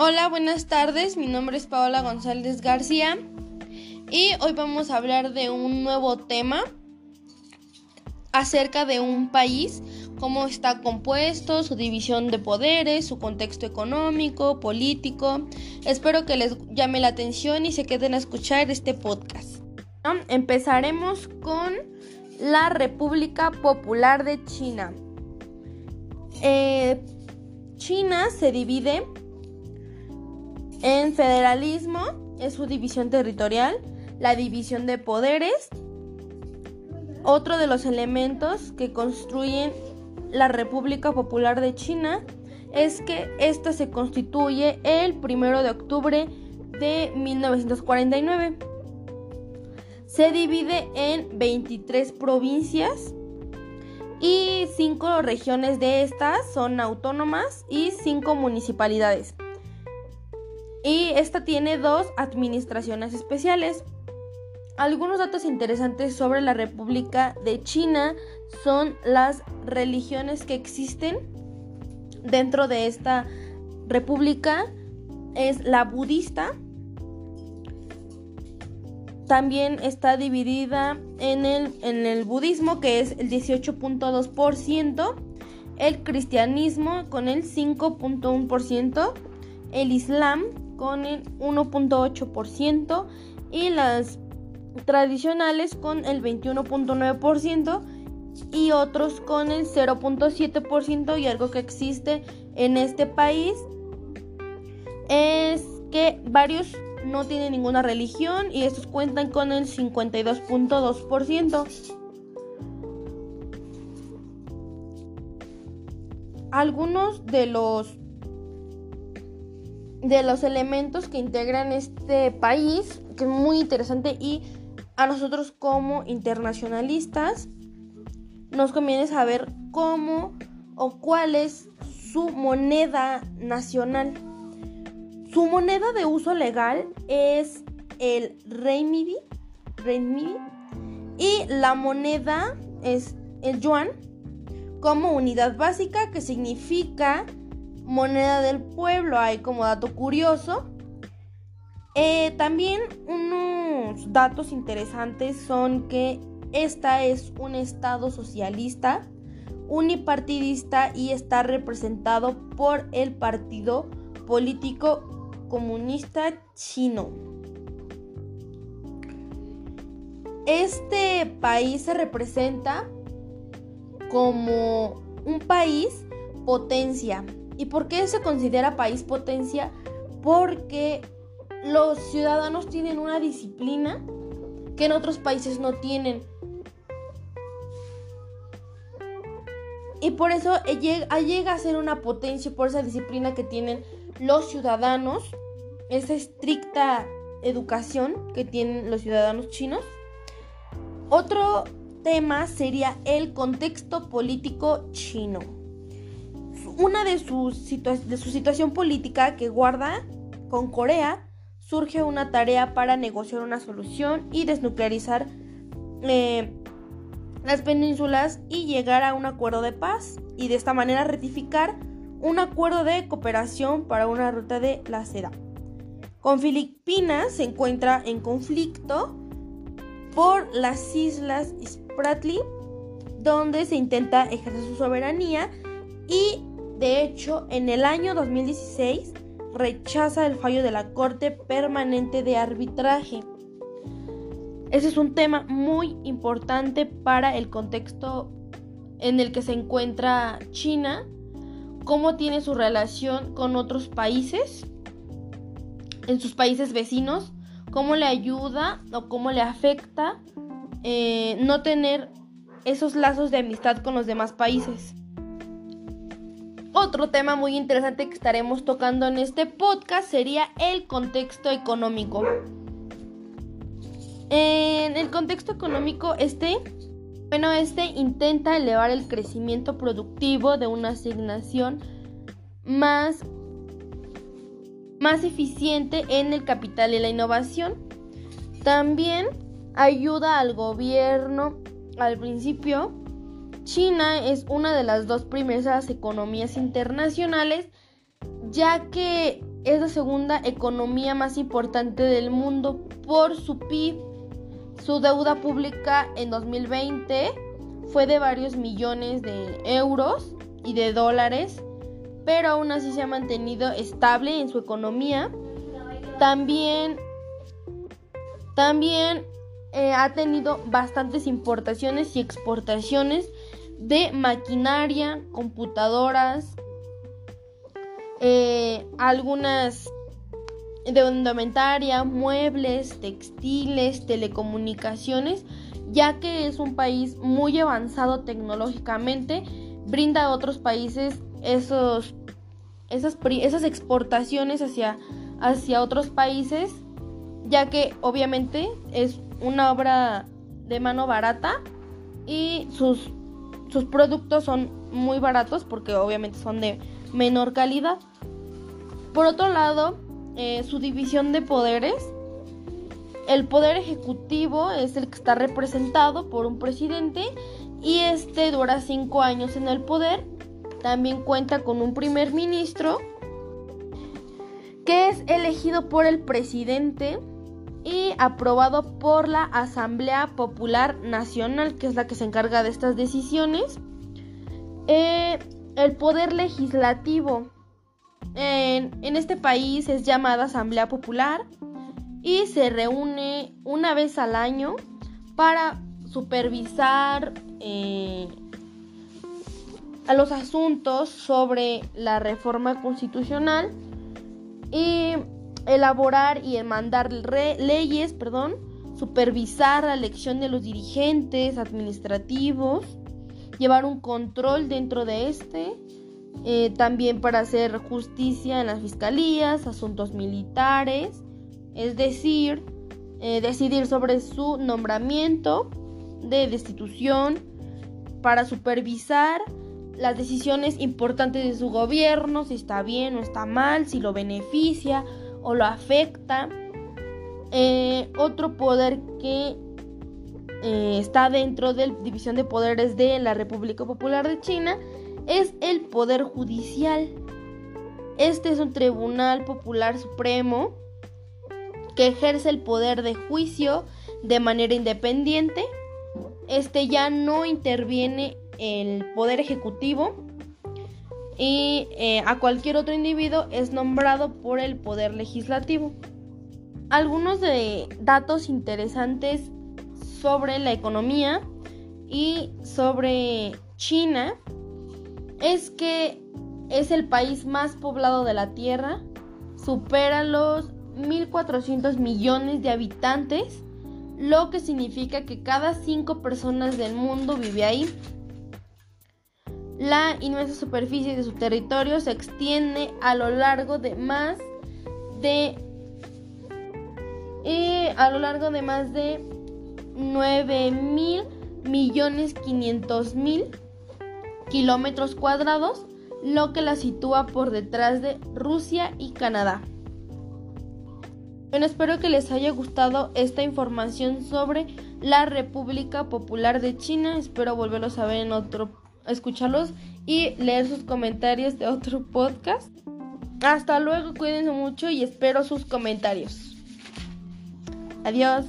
Hola, buenas tardes. Mi nombre es Paola González García y hoy vamos a hablar de un nuevo tema acerca de un país, cómo está compuesto, su división de poderes, su contexto económico, político. Espero que les llame la atención y se queden a escuchar este podcast. Empezaremos con la República Popular de China. Eh, China se divide en federalismo, es su división territorial, la división de poderes, otro de los elementos que construyen la República Popular de China es que esta se constituye el 1 de octubre de 1949. Se divide en 23 provincias y 5 regiones de estas son autónomas y 5 municipalidades. Y esta tiene dos administraciones especiales. Algunos datos interesantes sobre la República de China son las religiones que existen dentro de esta república. Es la budista. También está dividida en el, en el budismo, que es el 18.2%, el cristianismo con el 5.1%, el islam con el 1.8% y las tradicionales con el 21.9% y otros con el 0.7% y algo que existe en este país es que varios no tienen ninguna religión y estos cuentan con el 52.2%. Algunos de los de los elementos que integran este país, que es muy interesante y a nosotros como internacionalistas nos conviene saber cómo o cuál es su moneda nacional. Su moneda de uso legal es el renminbi, y la moneda es el yuan como unidad básica que significa moneda del pueblo. Hay como dato curioso. Eh, también unos datos interesantes son que esta es un estado socialista, unipartidista y está representado por el Partido Político Comunista Chino. Este país se representa como un país potencia. ¿Y por qué se considera país potencia? Porque los ciudadanos tienen una disciplina que en otros países no tienen. Y por eso llega a ser una potencia por esa disciplina que tienen los ciudadanos, esa estricta educación que tienen los ciudadanos chinos. Otro tema sería el contexto político chino. Una de sus de su situación política que guarda con Corea surge una tarea para negociar una solución y desnuclearizar eh, las penínsulas y llegar a un acuerdo de paz y de esta manera ratificar un acuerdo de cooperación para una ruta de la seda. Con Filipinas se encuentra en conflicto por las islas Spratly, donde se intenta ejercer su soberanía y de hecho en el año 2016 rechaza el fallo de la Corte Permanente de Arbitraje. Ese es un tema muy importante para el contexto en el que se encuentra China, cómo tiene su relación con otros países, en sus países vecinos, cómo le ayuda o cómo le afecta eh, no tener esos lazos de amistad con los demás países. Otro tema muy interesante que estaremos tocando en este podcast sería el contexto económico. En el contexto económico, este, bueno, este intenta elevar el crecimiento productivo de una asignación más, más eficiente en el capital y la innovación. También ayuda al gobierno al principio China es una de las dos primeras economías internacionales, ya que es la segunda economía más importante del mundo por su PIB. Su deuda pública en 2020 fue de varios millones de euros y de dólares, pero aún así se ha mantenido estable en su economía. También, también eh, ha tenido bastantes importaciones y exportaciones de maquinaria, computadoras, eh, algunas de indumentaria, muebles, textiles, telecomunicaciones, ya que es un país muy avanzado tecnológicamente, brinda a otros países esos, esas, esas exportaciones hacia, hacia otros países, ya que obviamente es una obra de mano barata y sus, sus productos son muy baratos porque obviamente son de menor calidad. Por otro lado, eh, su división de poderes. El poder ejecutivo es el que está representado por un presidente y este dura cinco años en el poder. También cuenta con un primer ministro que es elegido por el presidente y aprobado por la Asamblea Popular Nacional, que es la que se encarga de estas decisiones. Eh, el poder legislativo en, en, este país es llamada Asamblea Popular y se reúne una vez al año para supervisar eh, a los asuntos sobre la reforma constitucional y elaborar y mandar leyes, perdón, supervisar la elección de los dirigentes administrativos, llevar un control dentro de este, eh, también para hacer justicia en las fiscalías, asuntos militares, es decir, eh, decidir sobre su nombramiento de destitución, para supervisar las decisiones importantes de su gobierno, si está bien o está mal, si lo beneficia o lo afecta. Eh, otro poder que eh, está dentro de la división de poderes de la República Popular de China es el Poder Judicial. Este es un tribunal popular supremo que ejerce el poder de juicio de manera independiente. Este ya no interviene el poder ejecutivo y eh, a cualquier otro individuo es nombrado por el poder legislativo. Algunos de datos interesantes sobre la economía y sobre China es que es el país más poblado de la Tierra, supera los 1.400 millones de habitantes, lo que significa que cada 5 personas del mundo vive ahí. La inmensa superficie de su territorio se extiende a lo largo de más de eh, a lo largo de más de 9 mil millones 500 mil kilómetros cuadrados, lo que la sitúa por detrás de Rusia y Canadá. Bueno, espero que les haya gustado esta información sobre la República Popular de China. Espero volverlos a ver en otro escucharlos y leer sus comentarios de otro podcast. Hasta luego, cuídense mucho y espero sus comentarios. Adiós.